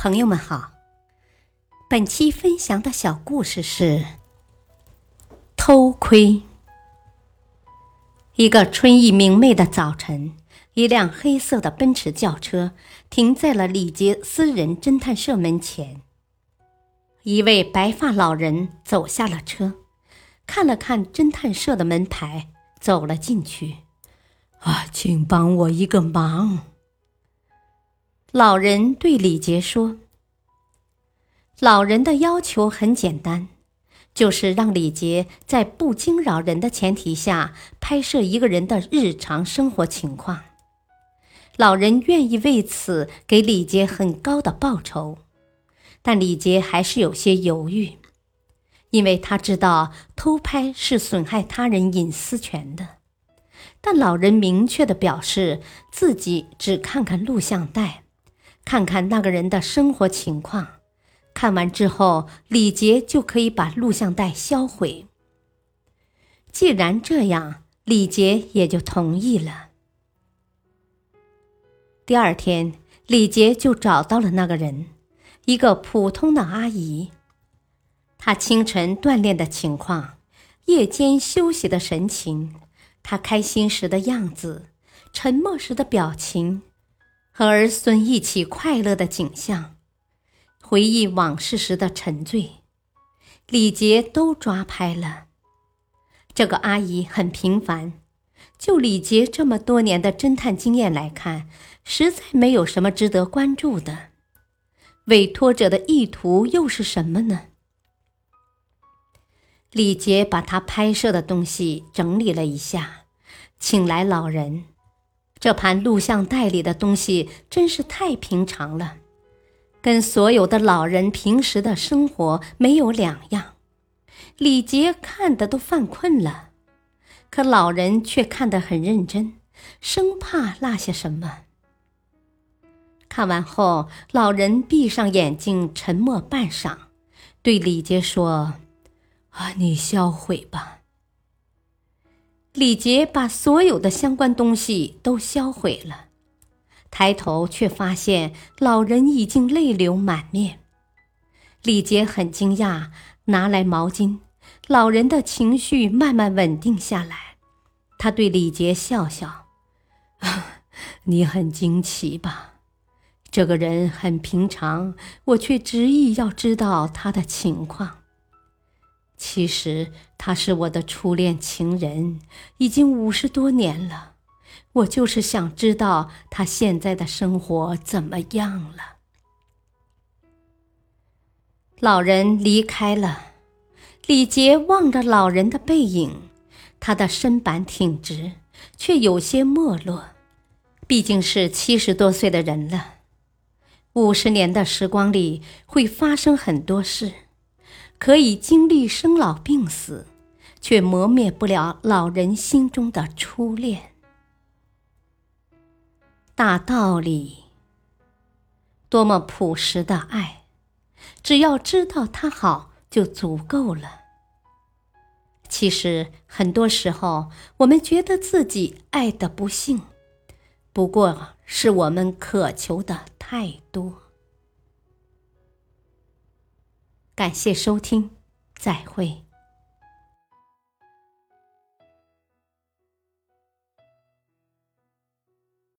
朋友们好，本期分享的小故事是偷窥。一个春意明媚的早晨，一辆黑色的奔驰轿车停在了李杰私人侦探社门前。一位白发老人走下了车，看了看侦探社的门牌，走了进去。啊，请帮我一个忙。老人对李杰说：“老人的要求很简单，就是让李杰在不惊扰人的前提下拍摄一个人的日常生活情况。老人愿意为此给李杰很高的报酬，但李杰还是有些犹豫，因为他知道偷拍是损害他人隐私权的。但老人明确的表示自己只看看录像带。”看看那个人的生活情况，看完之后，李杰就可以把录像带销毁。既然这样，李杰也就同意了。第二天，李杰就找到了那个人，一个普通的阿姨。她清晨锻炼的情况，夜间休息的神情，她开心时的样子，沉默时的表情。和儿孙一起快乐的景象，回忆往事时的沉醉，李杰都抓拍了。这个阿姨很平凡，就李杰这么多年的侦探经验来看，实在没有什么值得关注的。委托者的意图又是什么呢？李杰把他拍摄的东西整理了一下，请来老人。这盘录像带里的东西真是太平常了，跟所有的老人平时的生活没有两样。李杰看的都犯困了，可老人却看得很认真，生怕落下什么。看完后，老人闭上眼睛，沉默半晌，对李杰说：“啊，你销毁吧。”李杰把所有的相关东西都销毁了，抬头却发现老人已经泪流满面。李杰很惊讶，拿来毛巾，老人的情绪慢慢稳定下来。他对李杰笑笑：“ 你很惊奇吧？这个人很平常，我却执意要知道他的情况。”其实他是我的初恋情人，已经五十多年了。我就是想知道他现在的生活怎么样了。老人离开了，李杰望着老人的背影，他的身板挺直，却有些没落。毕竟是七十多岁的人了，五十年的时光里会发生很多事。可以经历生老病死，却磨灭不了老人心中的初恋。大道理，多么朴实的爱，只要知道他好就足够了。其实很多时候，我们觉得自己爱的不幸，不过是我们渴求的太多。感谢收听，再会。